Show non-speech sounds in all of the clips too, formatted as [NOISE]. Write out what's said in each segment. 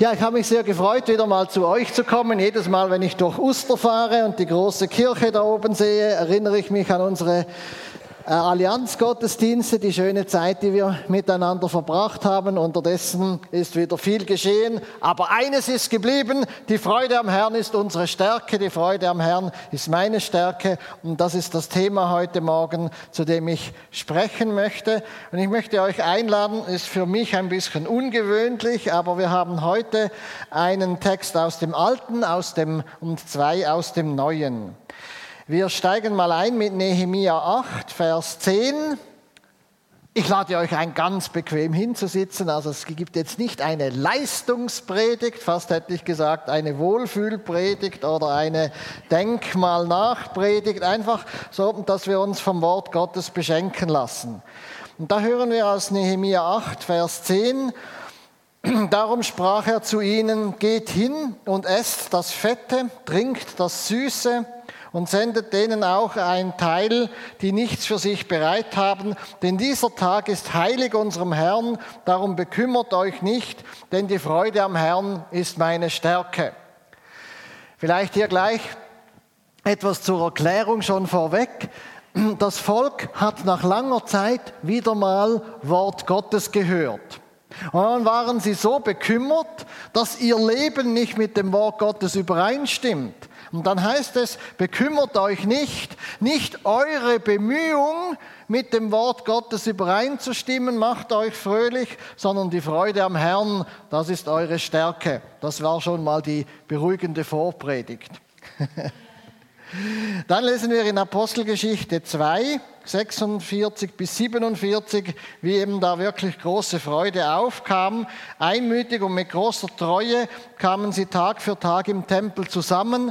Ja, ich habe mich sehr gefreut, wieder mal zu euch zu kommen. Jedes Mal, wenn ich durch Uster fahre und die große Kirche da oben sehe, erinnere ich mich an unsere Allianzgottesdienste, die schöne Zeit, die wir miteinander verbracht haben. Unterdessen ist wieder viel geschehen, aber eines ist geblieben, die Freude am Herrn ist unsere Stärke, die Freude am Herrn ist meine Stärke und das ist das Thema heute Morgen, zu dem ich sprechen möchte. Und ich möchte euch einladen, ist für mich ein bisschen ungewöhnlich, aber wir haben heute einen Text aus dem Alten aus dem, und zwei aus dem Neuen. Wir steigen mal ein mit Nehemia 8, Vers 10. Ich lade euch ein, ganz bequem hinzusitzen. Also es gibt jetzt nicht eine Leistungspredigt, fast hätte ich gesagt eine Wohlfühlpredigt oder eine Denkmal-Nachpredigt. Einfach so, dass wir uns vom Wort Gottes beschenken lassen. Und da hören wir aus Nehemia 8, Vers 10. Darum sprach er zu ihnen, geht hin und esst das Fette, trinkt das Süße, und sendet denen auch ein Teil, die nichts für sich bereit haben. Denn dieser Tag ist heilig unserem Herrn, darum bekümmert euch nicht, denn die Freude am Herrn ist meine Stärke. Vielleicht hier gleich etwas zur Erklärung schon vorweg. Das Volk hat nach langer Zeit wieder mal Wort Gottes gehört. Und dann waren sie so bekümmert, dass ihr Leben nicht mit dem Wort Gottes übereinstimmt. Und dann heißt es, bekümmert euch nicht, nicht eure Bemühung mit dem Wort Gottes übereinzustimmen, macht euch fröhlich, sondern die Freude am Herrn, das ist eure Stärke. Das war schon mal die beruhigende Vorpredigt. [LAUGHS] Dann lesen wir in Apostelgeschichte 2, 46 bis 47, wie eben da wirklich große Freude aufkam. Einmütig und mit großer Treue kamen sie Tag für Tag im Tempel zusammen.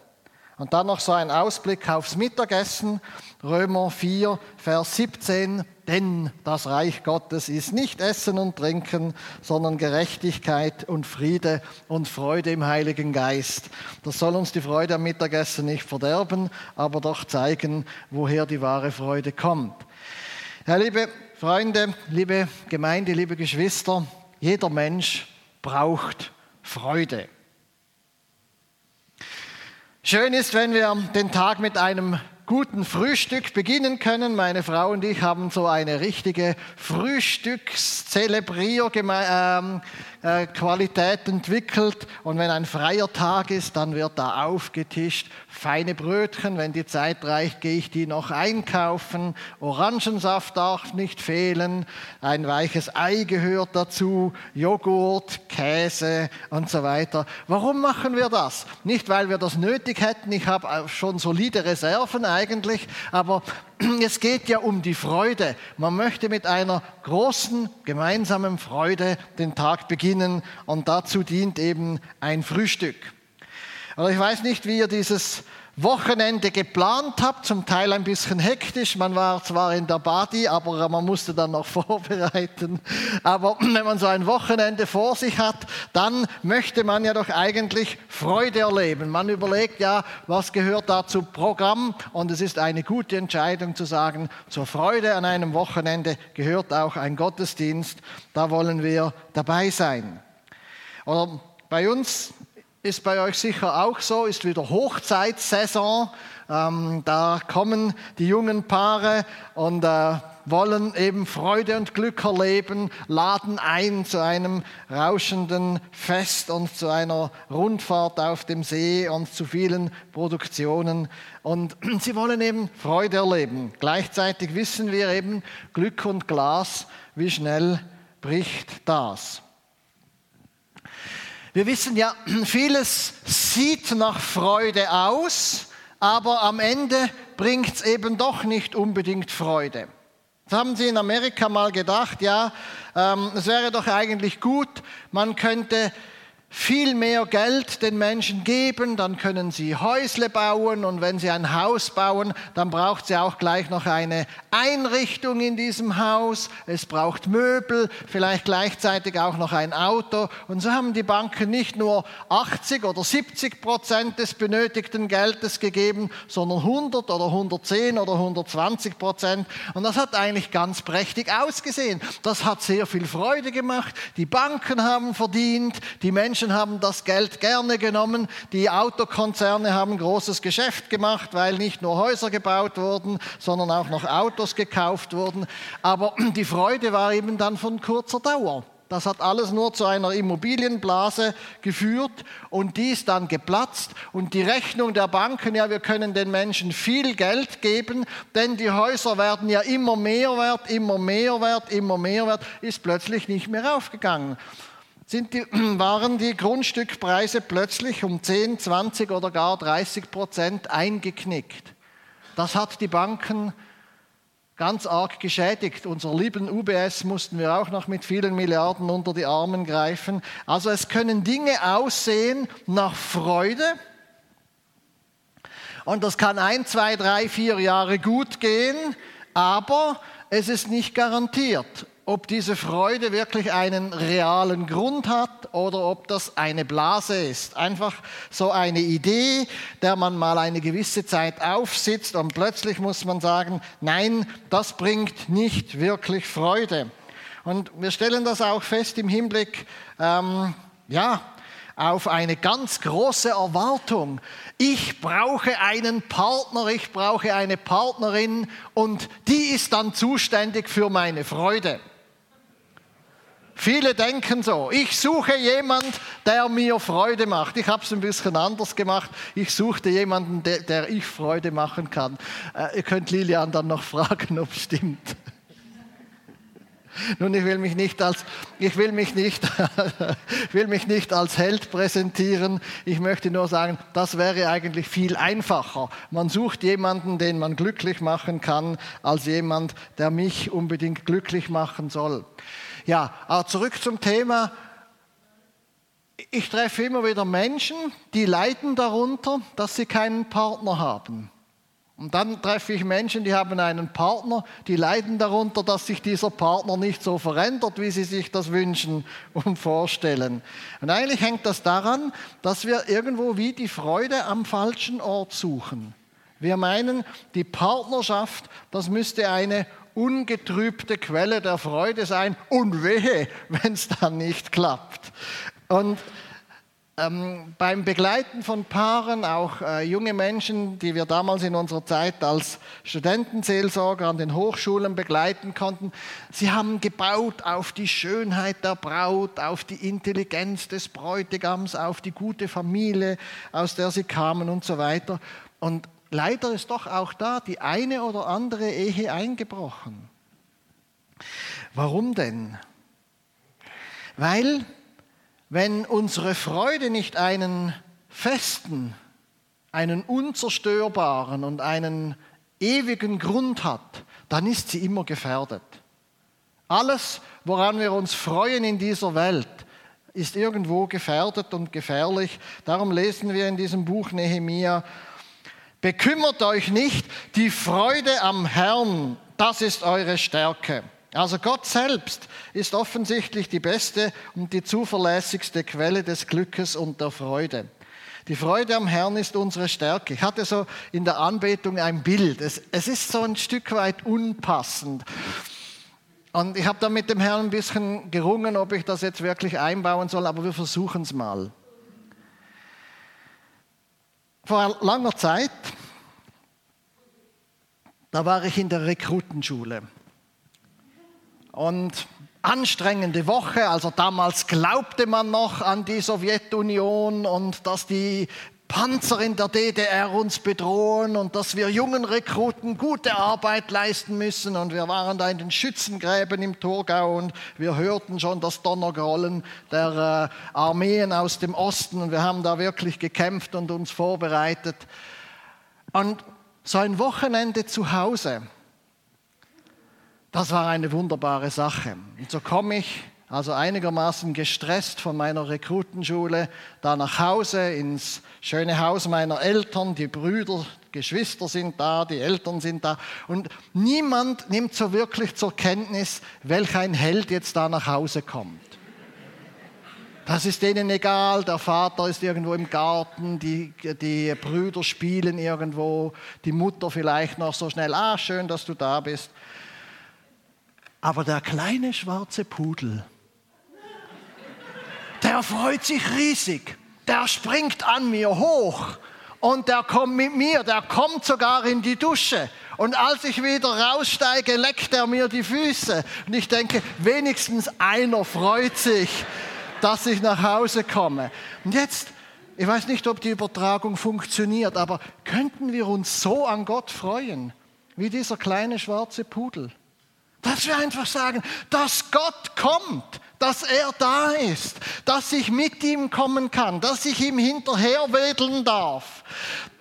Und dann noch so ein Ausblick aufs Mittagessen, Römer 4, Vers 17. Denn das Reich Gottes ist nicht Essen und Trinken, sondern Gerechtigkeit und Friede und Freude im Heiligen Geist. Das soll uns die Freude am Mittagessen nicht verderben, aber doch zeigen, woher die wahre Freude kommt. Ja, liebe Freunde, liebe Gemeinde, liebe Geschwister, jeder Mensch braucht Freude. Schön ist, wenn wir den Tag mit einem guten Frühstück beginnen können. Meine Frau und ich haben so eine richtige Frühstückszelebrierqualität ähm, entwickelt. Und wenn ein freier Tag ist, dann wird da aufgetischt feine Brötchen. Wenn die Zeit reicht, gehe ich die noch einkaufen. Orangensaft darf nicht fehlen. Ein weiches Ei gehört dazu. Joghurt, Käse und so weiter. Warum machen wir das? Nicht, weil wir das nötig hätten. Ich habe schon solide Reserven eigentlich. Aber [CLEARS THROAT] es geht ja um die Freude. Man möchte mit einer großen gemeinsamen Freude den Tag beginnen. Und dazu dient eben ein Frühstück. Aber ich weiß nicht, wie ihr dieses Wochenende geplant habt, zum Teil ein bisschen hektisch. Man war zwar in der Badi, aber man musste dann noch [LAUGHS] vorbereiten. Aber wenn man so ein Wochenende vor sich hat, dann möchte man ja doch eigentlich Freude erleben. Man überlegt ja, was gehört da zum Programm und es ist eine gute Entscheidung zu sagen, zur Freude an einem Wochenende gehört auch ein Gottesdienst. Da wollen wir dabei sein. Oder bei uns ist bei euch sicher auch so, ist wieder Hochzeitssaison. Ähm, da kommen die jungen Paare und äh, wollen eben Freude und Glück erleben, laden ein zu einem rauschenden Fest und zu einer Rundfahrt auf dem See und zu vielen Produktionen. Und [CLEARS THROAT] sie wollen eben Freude erleben. Gleichzeitig wissen wir eben, Glück und Glas, wie schnell bricht das. Wir wissen ja, [CLEARS THROAT] vieles sieht nach Freude aus, aber am Ende bringt es eben doch nicht unbedingt Freude. Das haben sie in Amerika mal gedacht, ja, ähm, es wäre doch eigentlich gut, man könnte viel mehr Geld den Menschen geben, dann können sie Häusle bauen und wenn sie ein Haus bauen, dann braucht sie auch gleich noch eine Einrichtung in diesem Haus. Es braucht Möbel, vielleicht gleichzeitig auch noch ein Auto. Und so haben die Banken nicht nur 80 oder 70 Prozent des benötigten Geldes gegeben, sondern 100 oder 110 oder 120 Prozent. Und das hat eigentlich ganz prächtig ausgesehen. Das hat sehr viel Freude gemacht. Die Banken haben verdient, die Menschen Menschen haben das Geld gerne genommen. Die Autokonzerne haben großes Geschäft gemacht, weil nicht nur Häuser gebaut wurden, sondern auch noch Autos gekauft wurden. Aber [CLEARS THROAT] die Freude war eben dann von kurzer Dauer. Das hat alles nur zu einer Immobilienblase geführt und die ist dann geplatzt. Und die Rechnung der Banken, ja, wir können den Menschen viel Geld geben, denn die Häuser werden ja immer mehr wert, immer mehr wert, immer mehr wert, ist plötzlich nicht mehr aufgegangen sind die, [CLEARS THROAT] waren die Grundstückpreise plötzlich um 10, 20 oder gar 30 Prozent eingeknickt. Das hat die Banken ganz arg geschädigt. Unser lieben UBS mussten wir auch noch mit vielen Milliarden unter die Armen greifen. Also es können Dinge aussehen nach Freude. Und das kann ein, zwei, drei, vier Jahre gut gehen, aber es ist nicht garantiert ob diese Freude wirklich einen realen Grund hat oder ob das eine Blase ist. Einfach so eine Idee, der man mal eine gewisse Zeit aufsitzt und plötzlich muss man sagen, nein, das bringt nicht wirklich Freude. Und wir stellen das auch fest im Hinblick, ähm, ja, auf eine ganz große Erwartung. Ich brauche einen Partner, ich brauche eine Partnerin und die ist dann zuständig für meine Freude. Viele denken so, ich suche jemanden, der mir Freude macht. Ich habe es ein bisschen anders gemacht. Ich suchte jemanden, der, der ich Freude machen kann. Äh, ihr könnt Lilian dann noch [LAUGHS] fragen, ob es stimmt. [LAUGHS] Nun, ich will mich nicht als, ich will mich nicht, [LAUGHS] will mich nicht als Held präsentieren. Ich möchte nur sagen, das wäre eigentlich viel einfacher. Man sucht jemanden, den man glücklich machen kann, als jemand, der mich unbedingt glücklich machen soll. Ja, aber zurück zum Thema. Ich treffe immer wieder Menschen, die leiden darunter, dass sie keinen Partner haben. Und dann treffe ich Menschen, die haben einen Partner, die leiden darunter, dass sich dieser Partner nicht so verändert, wie sie sich das wünschen [LAUGHS] und vorstellen. Und eigentlich hängt das daran, dass wir irgendwo wie die Freude am falschen Ort suchen. Wir meinen, die Partnerschaft, das müsste eine ungetrübte Quelle der Freude sein und wehe, wenn es dann nicht klappt. Und ähm, beim Begleiten von Paaren, auch äh, junge Menschen, die wir damals in unserer Zeit als Studentenseelsorger an den Hochschulen begleiten konnten, sie haben gebaut auf die Schönheit der Braut, auf die Intelligenz des Bräutigams, auf die gute Familie, aus der sie kamen und so weiter. Und leider ist doch auch da die eine oder andere Ehe eingebrochen. Warum denn? Weil, wenn unsere Freude nicht einen festen, einen unzerstörbaren und einen ewigen Grund hat, dann ist sie immer gefährdet. Alles, woran wir uns freuen in dieser Welt, ist irgendwo gefährdet und gefährlich. Darum lesen wir in diesem Buch Nehemia, Bekümmert euch nicht, die Freude am Herrn, das ist eure Stärke. Also Gott selbst ist offensichtlich die beste und die zuverlässigste Quelle des Glückes und der Freude. Die Freude am Herrn ist unsere Stärke. Ich hatte so in der Anbetung ein Bild. Es, es ist so ein Stück weit unpassend. Und ich habe da mit dem Herrn ein bisschen gerungen, ob ich das jetzt wirklich einbauen soll, aber wir versuchen es mal. Vor langer Zeit, da war ich in der Rekrutenschule. Und anstrengende Woche, also damals glaubte man noch an die Sowjetunion und dass die Panzer in der DDR uns bedrohen und dass wir jungen Rekruten gute Arbeit leisten müssen. Und wir waren da in den Schützengräben im Thurgau und wir hörten schon das Donnergrollen der äh, Armeen aus dem Osten. Und wir haben da wirklich gekämpft und uns vorbereitet. Und so ein Wochenende zu Hause, das war eine wunderbare Sache. Und so komme ich also einigermaßen gestresst von meiner Rekrutenschule, da nach Hause ins schöne Haus meiner Eltern. Die Brüder, Geschwister sind da, die Eltern sind da. Und niemand nimmt so wirklich zur Kenntnis, welch ein Held jetzt da nach Hause kommt. Das ist denen egal, der Vater ist irgendwo im Garten, die, die Brüder spielen irgendwo, die Mutter vielleicht noch so schnell, ah, schön, dass du da bist. Aber der kleine schwarze Pudel, der freut sich riesig, der springt an mir hoch und der kommt mit mir, der kommt sogar in die Dusche. Und als ich wieder raussteige, leckt er mir die Füße. Und ich denke, wenigstens einer freut sich dass ich nach Hause komme. Und jetzt, ich weiß nicht, ob die Übertragung funktioniert, aber könnten wir uns so an Gott freuen, wie dieser kleine schwarze Pudel? Dass wir einfach sagen, dass Gott kommt, dass er da ist, dass ich mit ihm kommen kann, dass ich ihm hinterherwedeln darf.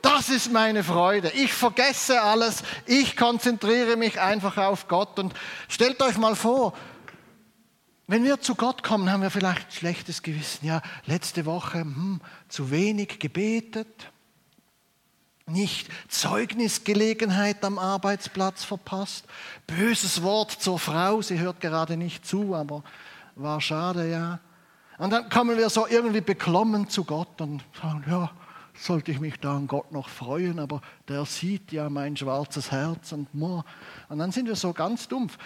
Das ist meine Freude. Ich vergesse alles, ich konzentriere mich einfach auf Gott. Und stellt euch mal vor, wenn wir zu Gott kommen, haben wir vielleicht schlechtes Gewissen. Ja, letzte Woche hm, zu wenig gebetet, nicht Zeugnisgelegenheit am Arbeitsplatz verpasst, böses Wort zur Frau, sie hört gerade nicht zu, aber war schade, ja. Und dann kommen wir so irgendwie beklommen zu Gott und sagen, ja, sollte ich mich da an Gott noch freuen, aber der sieht ja mein schwarzes Herz und Moor. Und dann sind wir so ganz dumpf.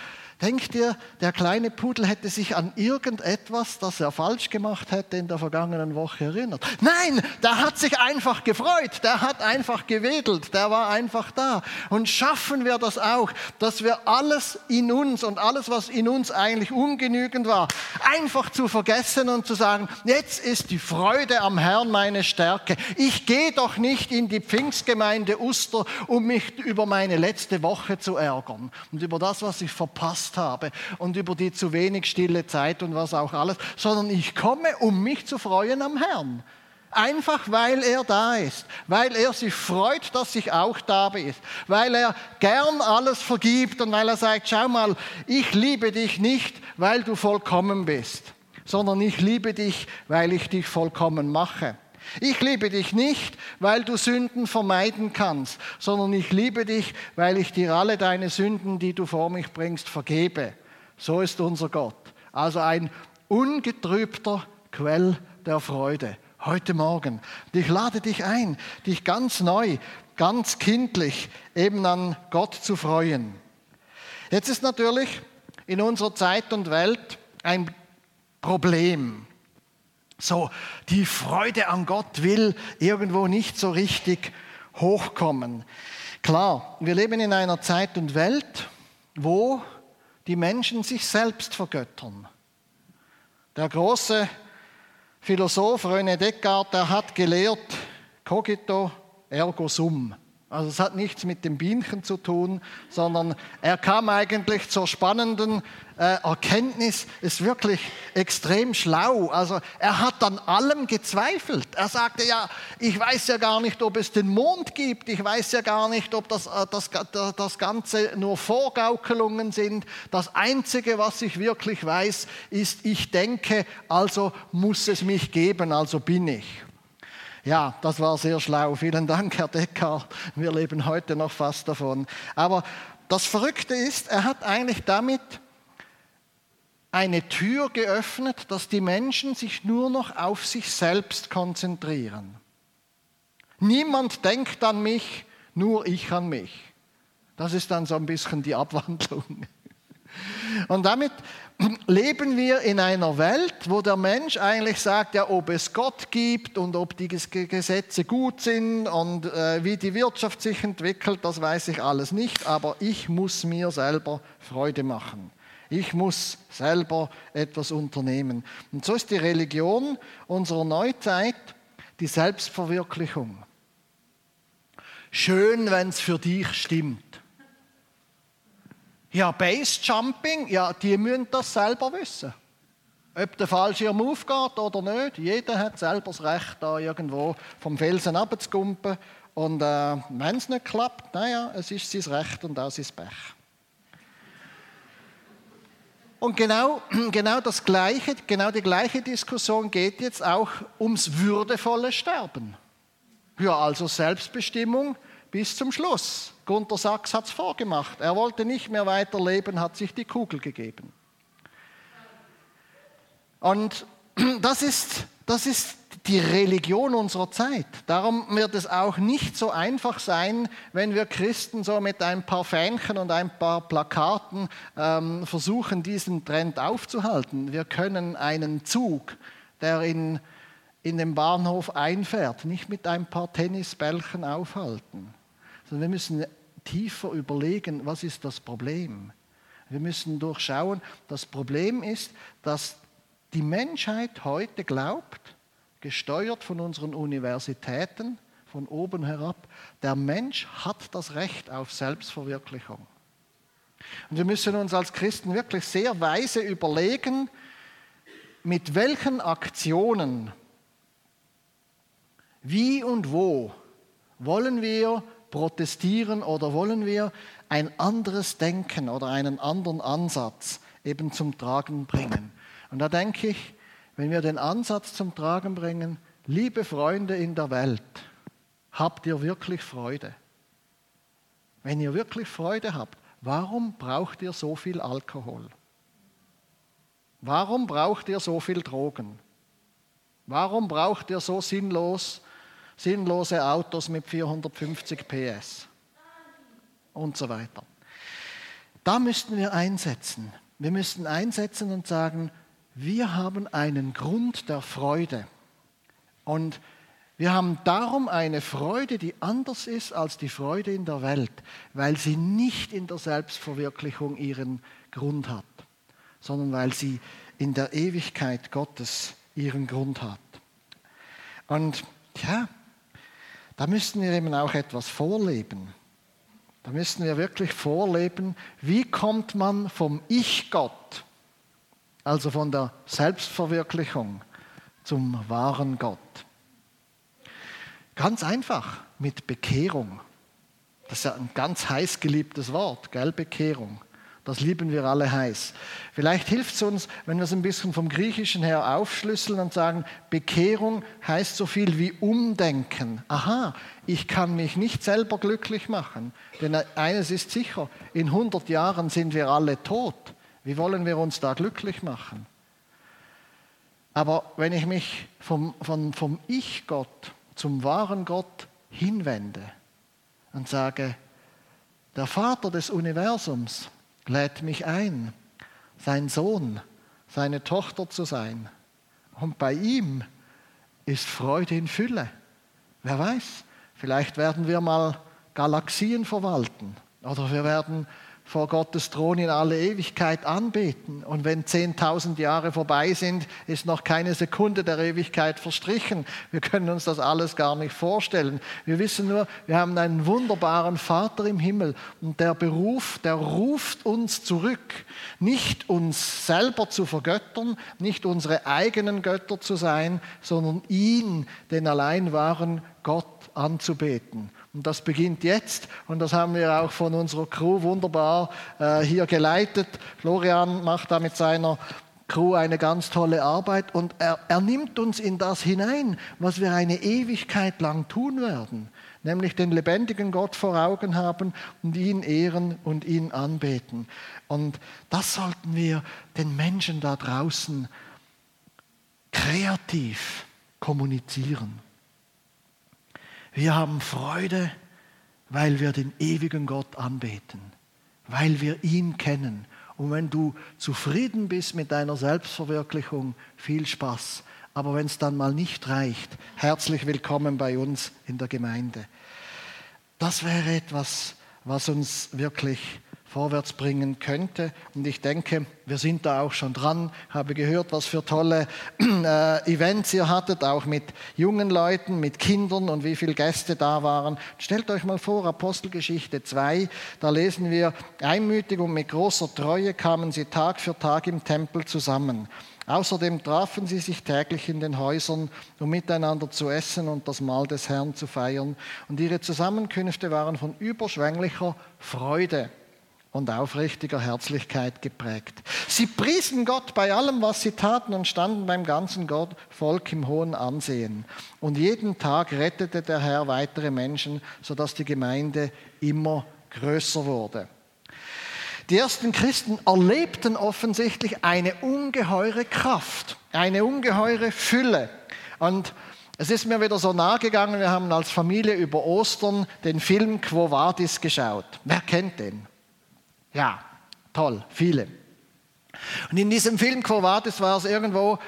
Denkt ihr, der kleine Pudel hätte sich an irgendetwas, das er falsch gemacht hätte in der vergangenen Woche erinnert? Nein, der hat sich einfach gefreut, der hat einfach gewedelt, der war einfach da. Und schaffen wir das auch, dass wir alles in uns und alles, was in uns eigentlich ungenügend war, einfach zu vergessen und zu sagen, jetzt ist die Freude am Herrn meine Stärke. Ich gehe doch nicht in die Pfingstgemeinde Uster, um mich über meine letzte Woche zu ärgern und über das, was ich verpasst verpasst habe und über die zu wenig stille Zeit und was auch alles, sondern ich komme, um mich zu freuen am Herrn. Einfach weil er da ist, weil er sich freut, dass ich auch da bin, weil er gern alles vergibt und weil er sagt, schau mal, ich liebe dich nicht, weil du vollkommen bist, sondern ich liebe dich, weil ich dich vollkommen mache. Ich liebe dich nicht, weil du Sünden vermeiden kannst, sondern ich liebe dich, weil ich dir alle deine Sünden, die du vor mich bringst, vergebe. So ist unser Gott. Also ein ungetrübter Quell der Freude. Heute Morgen. Ich lade dich ein, dich ganz neu, ganz kindlich eben an Gott zu freuen. Jetzt ist natürlich in unserer Zeit und Welt ein Problem so, die Freude an Gott will irgendwo nicht so richtig hochkommen. Klar, wir leben in einer Zeit und Welt, wo die Menschen sich selbst vergöttern. Der große Philosoph René Descartes, der hat gelehrt, cogito ergo sum. Also es hat nichts mit dem Bienchen zu tun, sondern er kam eigentlich zur spannenden äh, Erkenntnis, ist wirklich extrem schlau. Also er hat an allem gezweifelt. Er sagte ja, ich weiß ja gar nicht, ob es den Mond gibt, ich weiß ja gar nicht, ob das, äh, das, das Ganze nur Vorgaukelungen sind. Das Einzige, was ich wirklich weiß, ist, ich denke, also muss es mich geben, also bin ich. Ja, das war sehr schlau. Vielen Dank, Herr Decker. Wir leben heute noch fast davon. Aber das Verrückte ist, er hat eigentlich damit eine Tür geöffnet, dass die Menschen sich nur noch auf sich selbst konzentrieren. Niemand denkt an mich, nur ich an mich. Das ist dann so ein bisschen die Abwandlung. Und damit leben wir in einer Welt, wo der Mensch eigentlich sagt, ja, ob es Gott gibt und ob die Gesetze gut sind und äh, wie die Wirtschaft sich entwickelt, das weiß ich alles nicht, aber ich muss mir selber Freude machen. Ich muss selber etwas unternehmen. Und so ist die Religion unserer Neuzeit die Selbstverwirklichung. Schön, wenn es für dich stimmt. Ja, Base Jumping, ja, die müssen das selber wissen. Ob der Fallschirm aufgeht oder nicht, jeder hat selber das Recht, da irgendwo vom Felsen abzugumpen. Und äh, wenn es nicht klappt, naja, es ist sein Recht und auch sein Pech. Und genau, [CLEARS THROAT] genau, das gleiche, genau die gleiche Diskussion geht jetzt auch ums würdevolle Sterben. Ja, also Selbstbestimmung bis zum Schluss. Gunter Sachs hat es vorgemacht. Er wollte nicht mehr weiterleben, hat sich die Kugel gegeben. Und [CLEARS THROAT] das ist, das ist die Religion unserer Zeit. Darum wird es auch nicht so einfach sein, wenn wir Christen so mit ein paar Fähnchen und ein paar Plakaten ähm, versuchen, diesen Trend aufzuhalten. Wir können einen Zug, der in, in den Bahnhof einfährt, nicht mit ein paar Tennisbällchen aufhalten, sondern wir müssen tiefer überlegen, was ist das Problem. Wir müssen durchschauen, das Problem ist, dass die Menschheit heute glaubt, gesteuert von unseren Universitäten, von oben herab, der Mensch hat das Recht auf Selbstverwirklichung. Und wir müssen uns als Christen wirklich sehr weise überlegen, mit welchen Aktionen, wie und wo wollen wir protestieren oder wollen wir ein anderes Denken oder einen anderen Ansatz eben zum Tragen bringen. Und da denke ich, wenn wir den Ansatz zum Tragen bringen, liebe Freunde in der Welt, habt ihr wirklich Freude? Wenn ihr wirklich Freude habt, warum braucht ihr so viel Alkohol? Warum braucht ihr so viel Drogen? Warum braucht ihr so sinnlos, sinnlose Autos mit 450 PS? Und so weiter. Da müssten wir einsetzen. Wir müssten einsetzen und sagen, wir haben einen Grund der Freude. Und wir haben darum eine Freude, die anders ist als die Freude in der Welt, weil sie nicht in der Selbstverwirklichung ihren Grund hat, sondern weil sie in der Ewigkeit Gottes ihren Grund hat. Und ja, da müssten wir eben auch etwas vorleben. Da müssten wir wirklich vorleben, wie kommt man vom Ich-Gott also von der Selbstverwirklichung zum wahren Gott. Ganz einfach mit Bekehrung. Das ist ja ein ganz heiß geliebtes Wort, gell, Bekehrung. Das lieben wir alle heiß. Vielleicht hilft es uns, wenn wir es ein bisschen vom Griechischen her aufschlüsseln und sagen, Bekehrung heißt so viel wie Umdenken. Aha, ich kann mich nicht selber glücklich machen. Denn eines ist sicher, in 100 Jahren sind wir alle tot. Wie wollen wir uns da glücklich machen? Aber wenn ich mich vom, vom, vom Ich-Gott zum wahren Gott hinwende und sage, der Vater des Universums lädt mich ein, sein Sohn, seine Tochter zu sein. Und bei ihm ist Freude in Fülle. Wer weiß, vielleicht werden wir mal Galaxien verwalten oder wir werden vor Gottes Thron in alle Ewigkeit anbeten. Und wenn 10.000 Jahre vorbei sind, ist noch keine Sekunde der Ewigkeit verstrichen. Wir können uns das alles gar nicht vorstellen. Wir wissen nur, wir haben einen wunderbaren Vater im Himmel und der Beruf, der ruft uns zurück, nicht uns selber zu vergöttern, nicht unsere eigenen Götter zu sein, sondern ihn, den allein wahren Gott anzubeten. Und das beginnt jetzt und das haben wir auch von unserer Crew wunderbar äh, hier geleitet. Florian macht da mit seiner Crew eine ganz tolle Arbeit und er, er nimmt uns in das hinein, was wir eine Ewigkeit lang tun werden, nämlich den lebendigen Gott vor Augen haben und ihn ehren und ihn anbeten. Und das sollten wir den Menschen da draußen kreativ kommunizieren. Wir haben Freude, weil wir den ewigen Gott anbeten, weil wir ihn kennen. Und wenn du zufrieden bist mit deiner Selbstverwirklichung, viel Spaß. Aber wenn es dann mal nicht reicht, herzlich willkommen bei uns in der Gemeinde. Das wäre etwas, was uns wirklich vorwärts bringen könnte. Und ich denke, wir sind da auch schon dran. Habe gehört, was für tolle [CLEARS THROAT] äh, Events ihr hattet, auch mit jungen Leuten, mit Kindern und wie viele Gäste da waren. Stellt euch mal vor, Apostelgeschichte 2, da lesen wir, einmütig und mit großer Treue kamen sie Tag für Tag im Tempel zusammen. Außerdem trafen sie sich täglich in den Häusern, um miteinander zu essen und das Mahl des Herrn zu feiern. Und ihre Zusammenkünfte waren von überschwänglicher Freude und aufrichtiger Herzlichkeit geprägt. Sie priesen Gott bei allem, was sie taten und standen beim ganzen Volk im hohen Ansehen. Und jeden Tag rettete der Herr weitere Menschen, sodass die Gemeinde immer größer wurde. Die ersten Christen erlebten offensichtlich eine ungeheure Kraft, eine ungeheure Fülle. Und es ist mir wieder so nahe gegangen, wir haben als Familie über Ostern den Film Quo Vadis geschaut. Wer kennt den? Ja, toll, viele. Und in diesem Film Quo Vadis war es irgendwo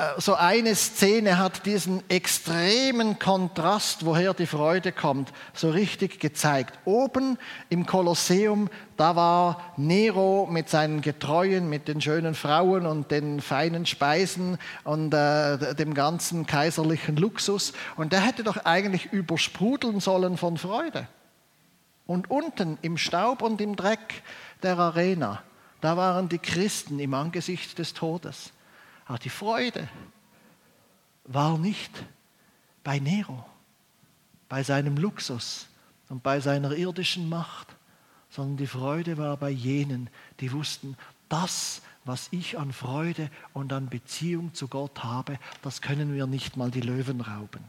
äh, so eine Szene hat diesen extremen Kontrast, woher die Freude kommt, so richtig gezeigt. Oben im Kolosseum, da war Nero mit seinen Getreuen, mit den schönen Frauen und den feinen Speisen und äh, dem ganzen kaiserlichen Luxus. Und der hätte doch eigentlich übersprudeln sollen von Freude. Und unten im Staub und im Dreck der Arena, da waren die Christen im Angesicht des Todes. Aber die Freude war nicht bei Nero, bei seinem Luxus und bei seiner irdischen Macht, sondern die Freude war bei jenen, die wussten, das, was ich an Freude und an Beziehung zu Gott habe, das können wir nicht mal die Löwen rauben.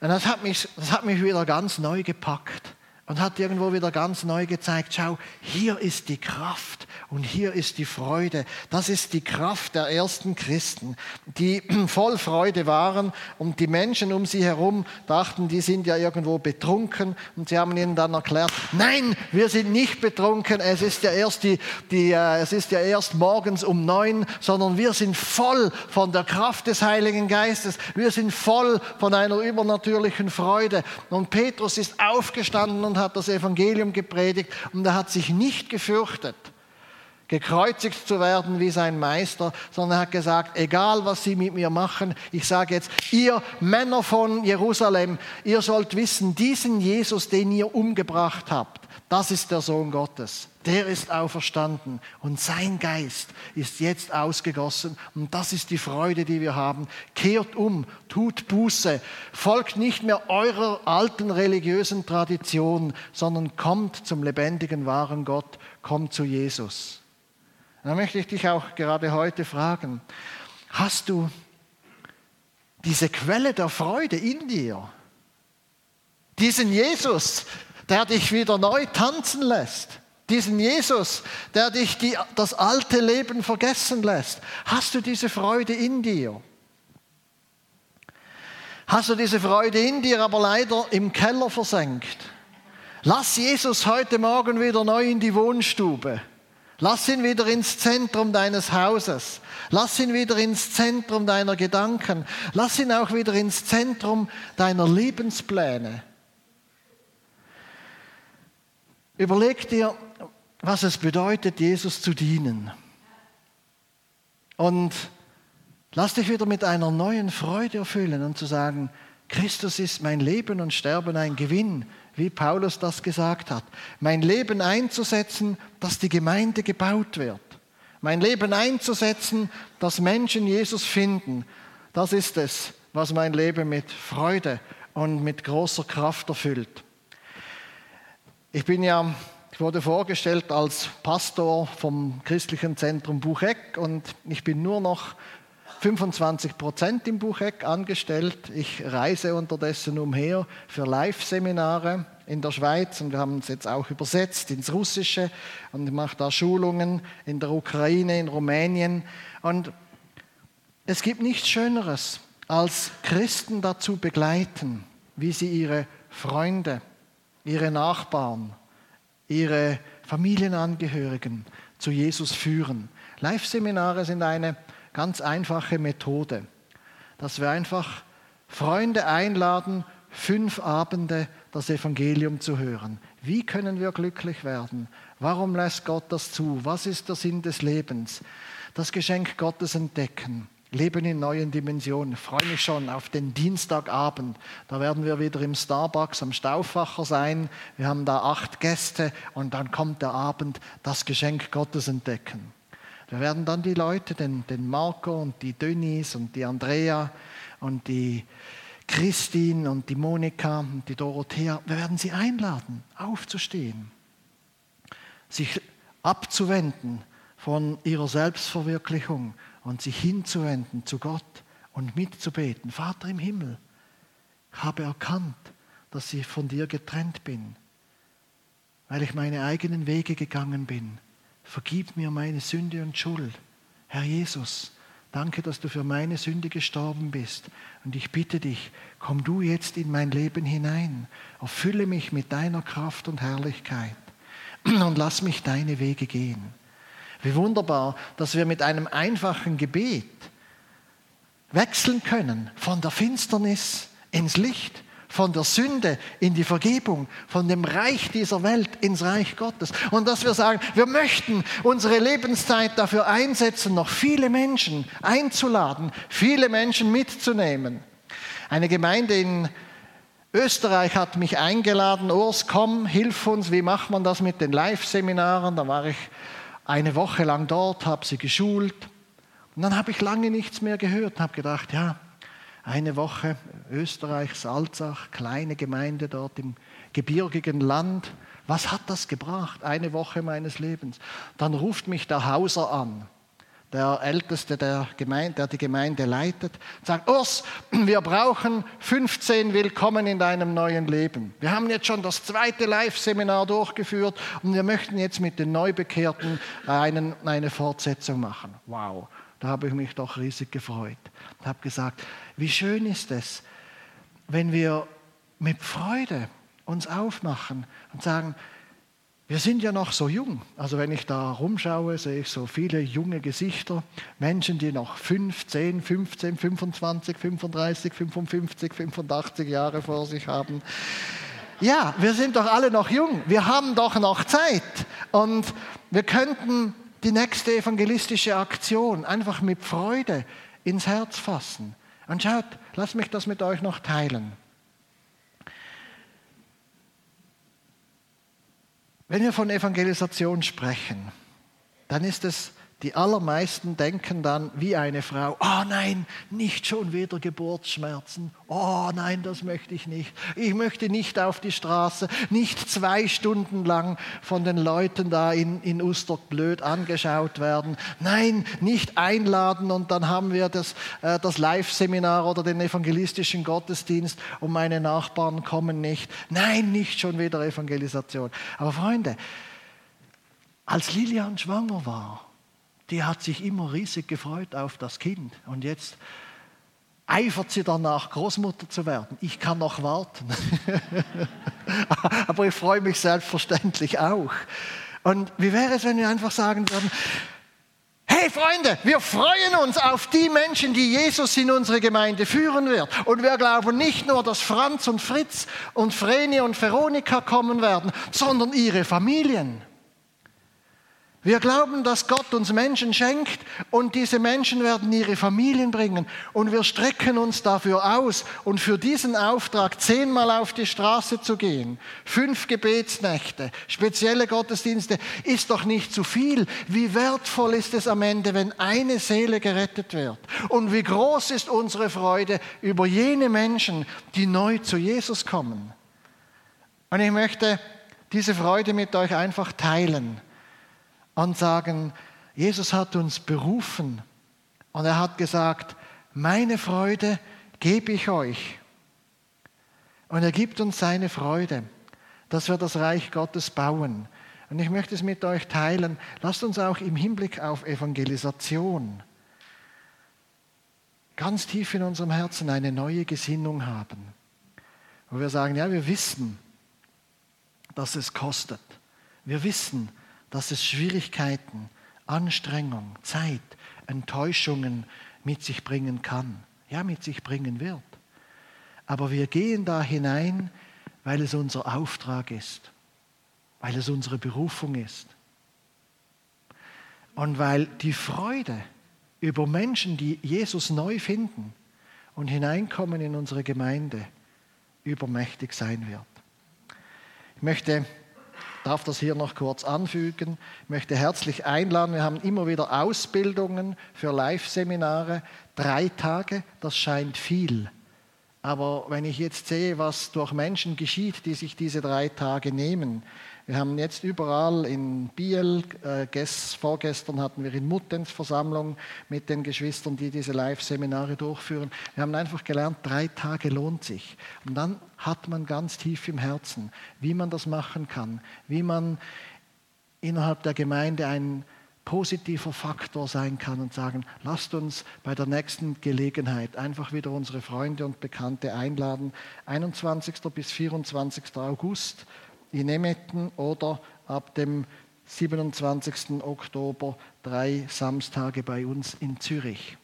Und das hat mich, das hat mich wieder ganz neu gepackt und hat irgendwo wieder ganz neu gezeigt, schau, hier ist die Kraft und hier ist die Freude. Das ist die Kraft der ersten Christen, die [CLEARS THROAT] voll Freude waren und die Menschen um sie herum dachten, die sind ja irgendwo betrunken und sie haben ihnen dann erklärt, nein, wir sind nicht betrunken, es ist ja erst, die, die, äh, es ist ja erst morgens um neun, sondern wir sind voll von der Kraft des Heiligen Geistes, wir sind voll von einer übernatürlichen Freude. Und Petrus ist aufgestanden und hat das Evangelium gepredigt und er hat sich nicht gefürchtet gekreuzigt zu werden wie sein Meister, sondern er hat gesagt, egal was sie mit mir machen, ich sage jetzt, ihr Männer von Jerusalem, ihr sollt wissen, diesen Jesus, den ihr umgebracht habt, das ist der Sohn Gottes. Der ist auferstanden und sein Geist ist jetzt ausgegossen und das ist die Freude, die wir haben. Kehrt um, tut Buße, folgt nicht mehr eurer alten religiösen Tradition, sondern kommt zum lebendigen, wahren Gott, kommt zu Jesus. Da möchte ich dich auch gerade heute fragen, hast du diese Quelle der Freude in dir? Diesen Jesus, der dich wieder neu tanzen lässt? Diesen Jesus, der dich die, das alte Leben vergessen lässt? Hast du diese Freude in dir? Hast du diese Freude in dir, aber leider im Keller versenkt? Lass Jesus heute Morgen wieder neu in die Wohnstube. Lass ihn wieder ins Zentrum deines Hauses. Lass ihn wieder ins Zentrum deiner Gedanken. Lass ihn auch wieder ins Zentrum deiner Lebenspläne. Überleg dir, was es bedeutet, Jesus zu dienen. Und lass dich wieder mit einer neuen Freude erfüllen und zu sagen, Christus ist mein Leben und Sterben ein Gewinn wie Paulus das gesagt hat. Mein Leben einzusetzen, dass die Gemeinde gebaut wird. Mein Leben einzusetzen, dass Menschen Jesus finden. Das ist es, was mein Leben mit Freude und mit großer Kraft erfüllt. Ich bin ja, ich wurde vorgestellt als Pastor vom christlichen Zentrum Bucheck und ich bin nur noch 25 Prozent im Bucheck angestellt. Ich reise unterdessen umher für Live-Seminare in der Schweiz und wir haben es jetzt auch übersetzt ins Russische und ich mache da Schulungen in der Ukraine, in Rumänien. Und es gibt nichts Schöneres, als Christen dazu begleiten, wie sie ihre Freunde, ihre Nachbarn, ihre Familienangehörigen zu Jesus führen. Live-Seminare sind eine ganz einfache Methode, dass wir einfach Freunde einladen, fünf Abende das Evangelium zu hören. Wie können wir glücklich werden? Warum lässt Gott das zu? Was ist der Sinn des Lebens? Das Geschenk Gottes entdecken. Leben in neuen Dimensionen. Ich freue mich schon auf den Dienstagabend. Da werden wir wieder im Starbucks am Stauffacher sein. Wir haben da acht Gäste und dann kommt der Abend, das Geschenk Gottes entdecken. Wir werden dann die Leute, den, den Marco und die Denise und die Andrea und die Christine und die Monika und die Dorothea, wir werden sie einladen, aufzustehen sich abzuwenden von ihrer Selbstverwirklichung und sich hinzuwenden zu Gott und mitzubeten. Vater im Himmel, ich habe erkannt, dass ich von dir getrennt bin, weil ich meine eigenen Wege gegangen bin. Vergib mir meine Sünde und Schuld. Herr Jesus, danke, dass du für meine Sünde gestorben bist. Und ich bitte dich, komm du jetzt in mein Leben hinein. Erfülle mich mit deiner Kraft und Herrlichkeit. Und lass mich deine Wege gehen. Wie wunderbar, dass wir mit einem einfachen Gebet wechseln können von der Finsternis ins Licht, von der Sünde in die Vergebung, von dem Reich dieser Welt ins Reich Gottes. Und dass wir sagen, wir möchten unsere Lebenszeit dafür einsetzen, noch viele Menschen einzuladen, viele Menschen mitzunehmen. Eine Gemeinde in Österreich hat mich eingeladen, Urs, komm, hilf uns, wie macht man das mit den Live-Seminaren? Da war ich eine Woche lang dort, habe sie geschult. Und dann habe ich lange nichts mehr gehört und habe gedacht, ja, eine Woche Österreich, Salzach, kleine Gemeinde dort im gebirgigen Land. Was hat das gebracht? Eine Woche meines Lebens. Dann ruft mich der Hauser an, der Älteste der Gemeinde, der die Gemeinde leitet, sagt, Urs, wir brauchen 15 Willkommen in deinem neuen Leben. Wir haben jetzt schon das zweite Live-Seminar durchgeführt und wir möchten jetzt mit den Neubekehrten einen, eine Fortsetzung machen. Wow, da habe ich mich doch riesig gefreut und habe gesagt, wie schön ist es, wenn wir mit Freude uns aufmachen und sagen, wir sind ja noch so jung. Also wenn ich da rumschaue, sehe ich so viele junge Gesichter. Menschen, die noch 5, 10, 15, 25, 35, 55, 85 Jahre vor sich haben. Ja, wir sind doch alle noch jung. Wir haben doch noch Zeit. Und wir könnten die nächste evangelistische Aktion einfach mit Freude ins Herz fassen. Und schaut, lasst mich das mit euch noch teilen. Wenn wir von Evangelisation sprechen, dann ist es die allermeisten denken dann wie eine Frau, oh nein, nicht schon wieder Geburtsschmerzen. Oh nein, das möchte ich nicht. Ich möchte nicht auf die Straße, nicht zwei Stunden lang von den Leuten da in, in Usterk blöd angeschaut werden. Nein, nicht einladen und dann haben wir das, äh, das Live-Seminar oder den evangelistischen Gottesdienst und meine Nachbarn kommen nicht. Nein, nicht schon wieder Evangelisation. Aber Freunde, als Lilian schwanger war, die hat sich immer riesig gefreut auf das Kind. Und jetzt eifert sie danach, Großmutter zu werden. Ich kann noch warten. [LAUGHS] Aber ich freue mich selbstverständlich auch. Und wie wäre es, wenn wir einfach sagen würden, Hey Freunde, wir freuen uns auf die Menschen, die Jesus in unsere Gemeinde führen wird. Und wir glauben nicht nur, dass Franz und Fritz und Vreni und Veronika kommen werden, sondern ihre Familien. Wir glauben, dass Gott uns Menschen schenkt und diese Menschen werden ihre Familien bringen. Und wir strecken uns dafür aus und für diesen Auftrag zehnmal auf die Straße zu gehen, fünf Gebetsnächte, spezielle Gottesdienste, ist doch nicht zu viel. Wie wertvoll ist es am Ende, wenn eine Seele gerettet wird? Und wie groß ist unsere Freude über jene Menschen, die neu zu Jesus kommen? Und ich möchte diese Freude mit euch einfach teilen und sagen, Jesus hat uns berufen und er hat gesagt, meine Freude gebe ich euch. Und er gibt uns seine Freude, dass wir das Reich Gottes bauen. Und ich möchte es mit euch teilen. Lasst uns auch im Hinblick auf Evangelisation ganz tief in unserem Herzen eine neue Gesinnung haben. Wo wir sagen, ja, wir wissen, dass es kostet. Wir wissen, dass es Schwierigkeiten, Anstrengung, Zeit, Enttäuschungen mit sich bringen kann. Ja, mit sich bringen wird. Aber wir gehen da hinein, weil es unser Auftrag ist, weil es unsere Berufung ist. Und weil die Freude über Menschen, die Jesus neu finden und hineinkommen in unsere Gemeinde, übermächtig sein wird. Ich möchte darf das hier noch kurz anfügen. Ich möchte herzlich einladen. Wir haben immer wieder Ausbildungen für Live-Seminare. Drei Tage, das scheint viel. Aber wenn ich jetzt sehe, was durch Menschen geschieht, die sich diese drei Tage nehmen, Wir haben jetzt überall in Biel, äh, gest, vorgestern hatten wir in Muttenz Versammlung mit den Geschwistern, die diese Live-Seminare durchführen. Wir haben einfach gelernt, drei Tage lohnt sich. Und dann hat man ganz tief im Herzen, wie man das machen kann, wie man innerhalb der Gemeinde ein positiver Faktor sein kann und sagen, lasst uns bei der nächsten Gelegenheit einfach wieder unsere Freunde und Bekannte einladen. 21. bis 24. August in Emmetten oder ab dem 27. Oktober drei Samstage bei uns in Zürich.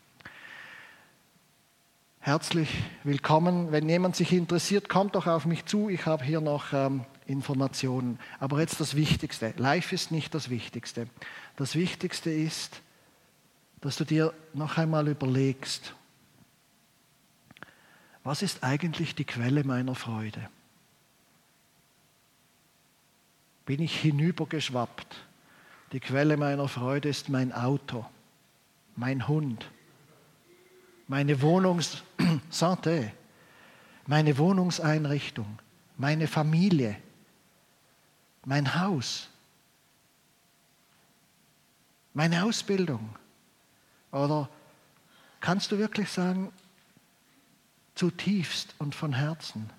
Herzlich willkommen. Wenn jemand sich interessiert, kommt doch auf mich zu. Ich habe hier noch ähm, Informationen. Aber jetzt das Wichtigste. Live ist nicht das Wichtigste. Das Wichtigste ist, dass du dir noch einmal überlegst, was ist eigentlich die Quelle meiner Freude? Bin ich hinübergeschwappt? Die Quelle meiner Freude ist mein Auto, mein Hund, meine Wohnungs [CLEARS THROAT] Santé, meine Wohnungseinrichtung, meine Familie, mein Haus, meine Ausbildung? Oder kannst du wirklich sagen, zutiefst und von Herzen,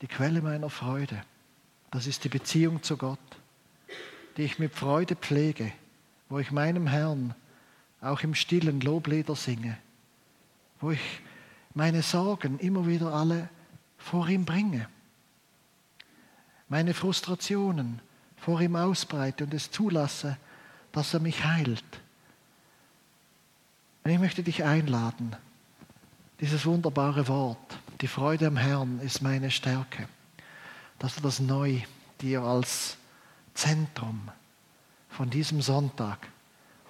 die Quelle meiner Freude, das ist die Beziehung zu Gott, die ich mit Freude pflege, wo ich meinem Herrn auch im stillen Loblieder singe, wo ich meine Sorgen immer wieder alle vor ihm bringe meine Frustrationen vor ihm ausbreite und es zulasse, dass er mich heilt. Und ich möchte dich einladen, dieses wunderbare Wort, die Freude am Herrn ist meine Stärke, dass du das neu dir als Zentrum von diesem Sonntag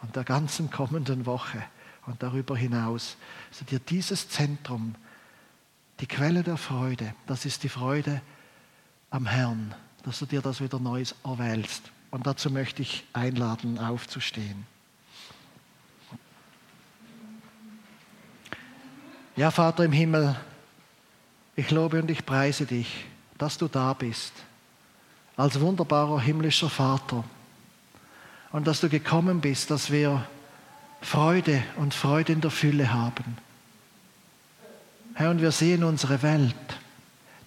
und der ganzen kommenden Woche und darüber hinaus, dass du dir dieses Zentrum, die Quelle der Freude, das ist die Freude am Herrn, dass du dir das wieder neu erwählst. Und dazu möchte ich einladen, aufzustehen. Ja, Vater im Himmel, ich lobe und ich preise dich, dass du da bist, als wunderbarer himmlischer Vater. Und dass du gekommen bist, dass wir Freude und Freude in der Fülle haben. Herr, und wir sehen unsere Welt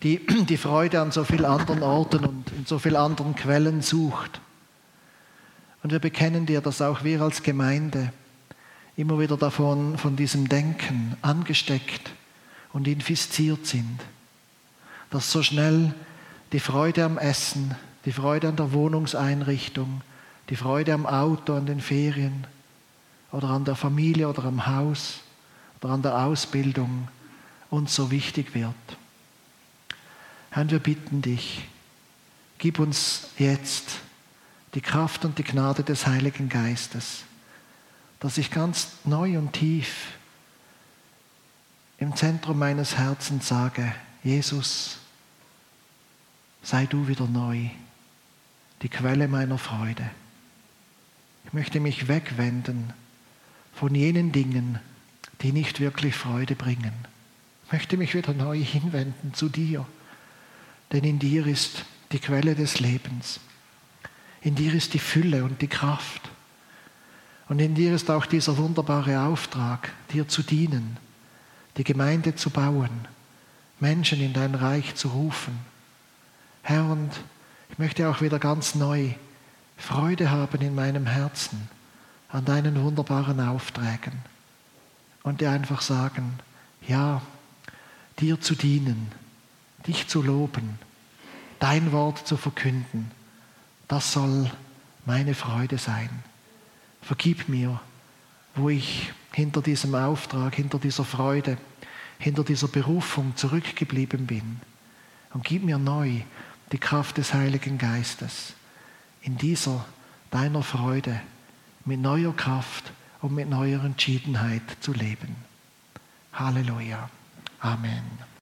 die [CLEARS THROAT] die Freude an so vielen anderen Orten und in so vielen anderen Quellen sucht. Und wir bekennen dir, dass auch wir als Gemeinde immer wieder davon, von diesem Denken angesteckt und infiziert sind. Dass so schnell die Freude am Essen, die Freude an der Wohnungseinrichtung, die Freude am Auto, an den Ferien oder an der Familie oder am Haus oder an der Ausbildung uns so wichtig wird. Herr, wir bitten dich, gib uns jetzt die Kraft und die Gnade des Heiligen Geistes, dass ich ganz neu und tief im Zentrum meines Herzens sage, Jesus, sei du wieder neu, die Quelle meiner Freude. Ich möchte mich wegwenden von jenen Dingen, die nicht wirklich Freude bringen. Ich möchte mich wieder neu hinwenden zu dir denn in dir ist die Quelle des Lebens. In dir ist die Fülle und die Kraft. Und in dir ist auch dieser wunderbare Auftrag, dir zu dienen, die Gemeinde zu bauen, Menschen in dein Reich zu rufen. Herr, und ich möchte auch wieder ganz neu Freude haben in meinem Herzen an deinen wunderbaren Aufträgen und dir einfach sagen, ja, dir zu dienen dich zu loben, dein Wort zu verkünden, das soll meine Freude sein. Vergib mir, wo ich hinter diesem Auftrag, hinter dieser Freude, hinter dieser Berufung zurückgeblieben bin. Und gib mir neu die Kraft des Heiligen Geistes, in dieser deiner Freude mit neuer Kraft und mit neuer Entschiedenheit zu leben. Halleluja. Amen.